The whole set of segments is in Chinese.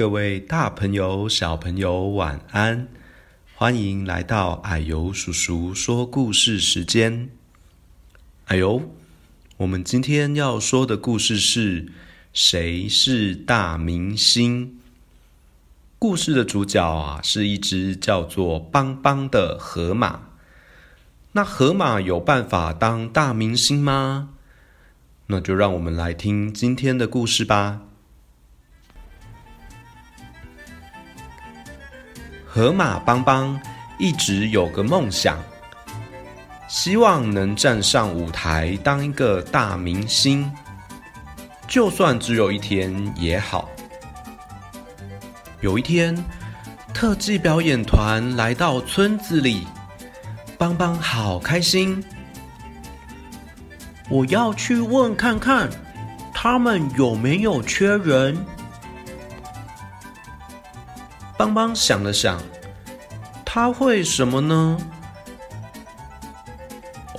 各位大朋友、小朋友，晚安！欢迎来到矮油叔叔说故事时间。啊呦，我们今天要说的故事是《谁是大明星》。故事的主角啊，是一只叫做邦邦的河马。那河马有办法当大明星吗？那就让我们来听今天的故事吧。河马邦邦一直有个梦想，希望能站上舞台当一个大明星，就算只有一天也好。有一天，特技表演团来到村子里，邦邦好开心。我要去问看看，他们有没有缺人。邦邦想了想，他会什么呢？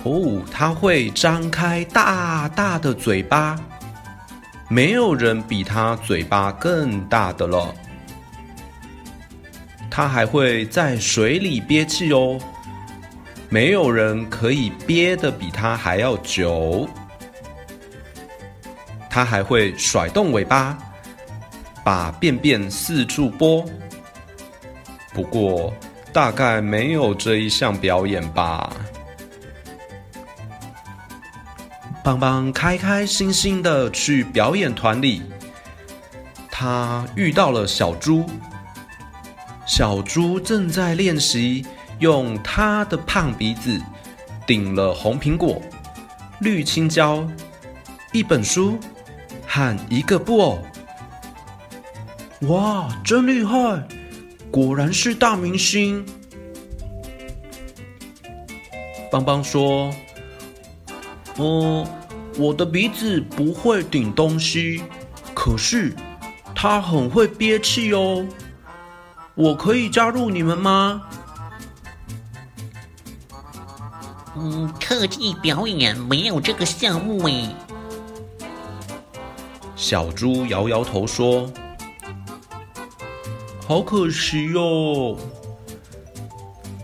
哦，他会张开大大的嘴巴，没有人比他嘴巴更大的了。他还会在水里憋气哦，没有人可以憋得比他还要久。他还会甩动尾巴，把便便四处拨。不过，大概没有这一项表演吧。邦邦开开心心的去表演团里，他遇到了小猪。小猪正在练习用他的胖鼻子顶了红苹果、绿青椒、一本书和一个布偶。哇，真厉害！果然是大明星，邦邦说：“哦，我的鼻子不会顶东西，可是它很会憋气哦。我可以加入你们吗？”嗯，特技表演没有这个项目诶。小猪摇摇头说。好可惜哟，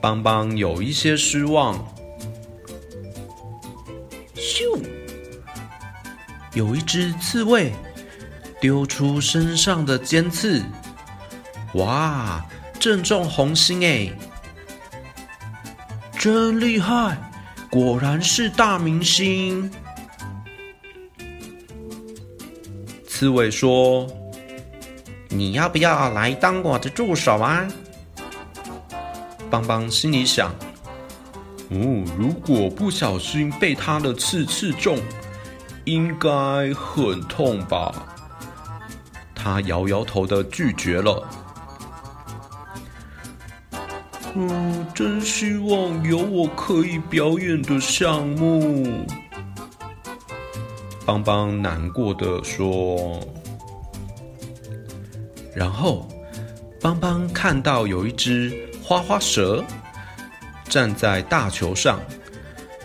邦邦有一些失望。咻，有一只刺猬丢出身上的尖刺，哇，正中红心哎！真厉害，果然是大明星。刺猬说。你要不要来当我的助手啊？邦邦心里想：哦，如果不小心被他的刺刺中，应该很痛吧？他摇摇头的拒绝了。嗯，真希望有我可以表演的项目。邦邦难过的说。然后，邦邦看到有一只花花蛇站在大球上，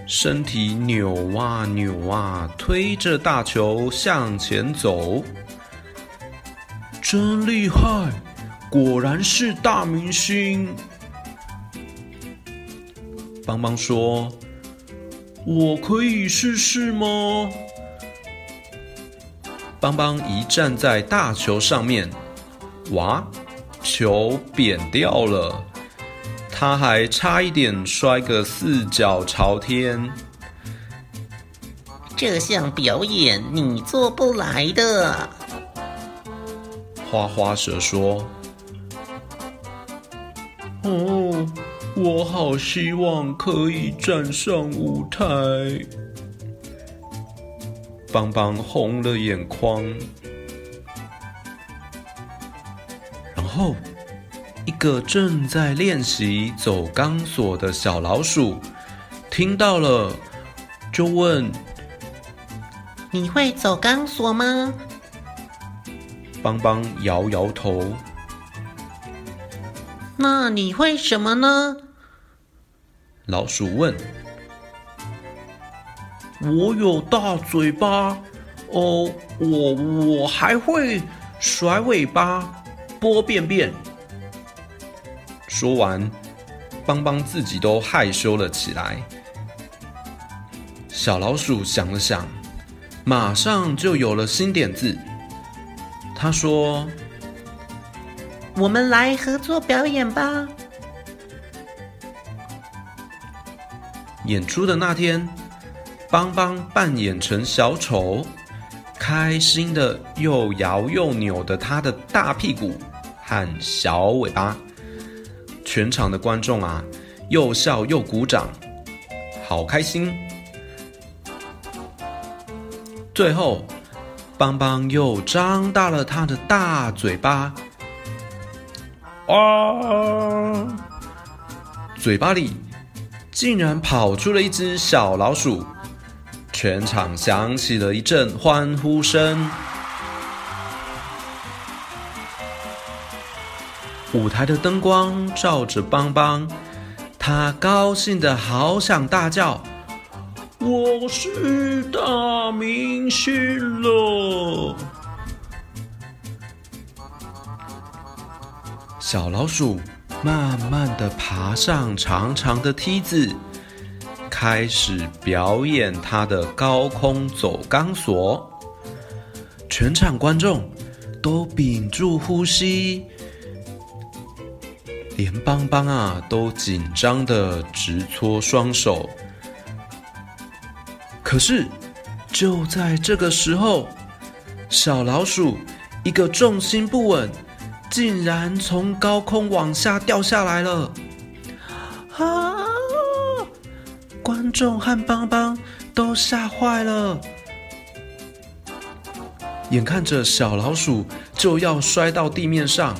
身体扭啊扭啊，推着大球向前走。真厉害，果然是大明星。邦邦说：“我可以试试吗？”邦邦一站在大球上面。哇！球扁掉了，他还差一点摔个四脚朝天。这项表演你做不来的，花花蛇说：“哦，我好希望可以站上舞台。”邦邦红了眼眶。后，一个正在练习走钢索的小老鼠听到了，就问：“你会走钢索吗？”邦邦摇摇头。那你会什么呢？老鼠问。我有大嘴巴，哦，我我还会甩尾巴。波便便。说完，邦邦自己都害羞了起来。小老鼠想了想，马上就有了新点子。他说：“我们来合作表演吧。”演出的那天，邦邦扮演成小丑，开心的又摇又扭的他的大屁股和小尾巴，全场的观众啊，又笑又鼓掌，好开心。最后，邦邦又张大了他的大嘴巴，啊，嘴巴里。竟然跑出了一只小老鼠，全场响起了一阵欢呼声。舞台的灯光照着邦邦，他高兴的好想大叫：“我是大明星了！”小老鼠。慢慢的爬上长长的梯子，开始表演他的高空走钢索。全场观众都屏住呼吸，连邦邦啊都紧张的直搓双手。可是就在这个时候，小老鼠一个重心不稳。竟然从高空往下掉下来了！啊！观众和邦邦都吓坏了，眼看着小老鼠就要摔到地面上，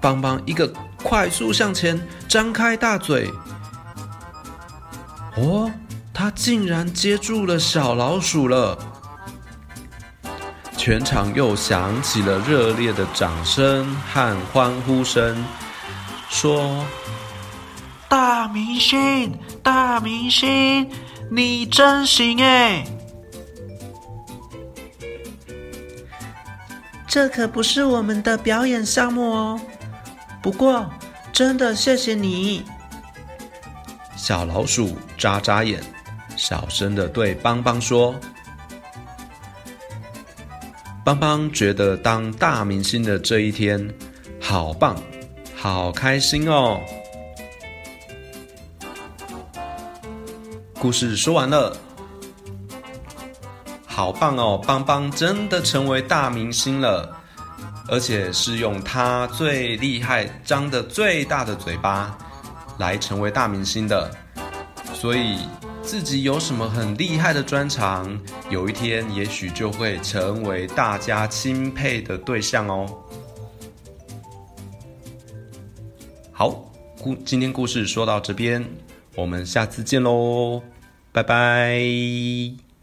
邦邦一个快速向前，张开大嘴。哦，他竟然接住了小老鼠了！全场又响起了热烈的掌声和欢呼声，说：“大明星，大明星，你真行哎！”这可不是我们的表演项目哦，不过真的谢谢你。小老鼠眨眨眼，小声的对邦邦说。邦邦觉得当大明星的这一天好棒，好开心哦！故事说完了，好棒哦！邦邦真的成为大明星了，而且是用他最厉害、张得最大的嘴巴来成为大明星的，所以。自己有什么很厉害的专长，有一天也许就会成为大家钦佩的对象哦。好，故今天故事说到这边，我们下次见喽，拜拜。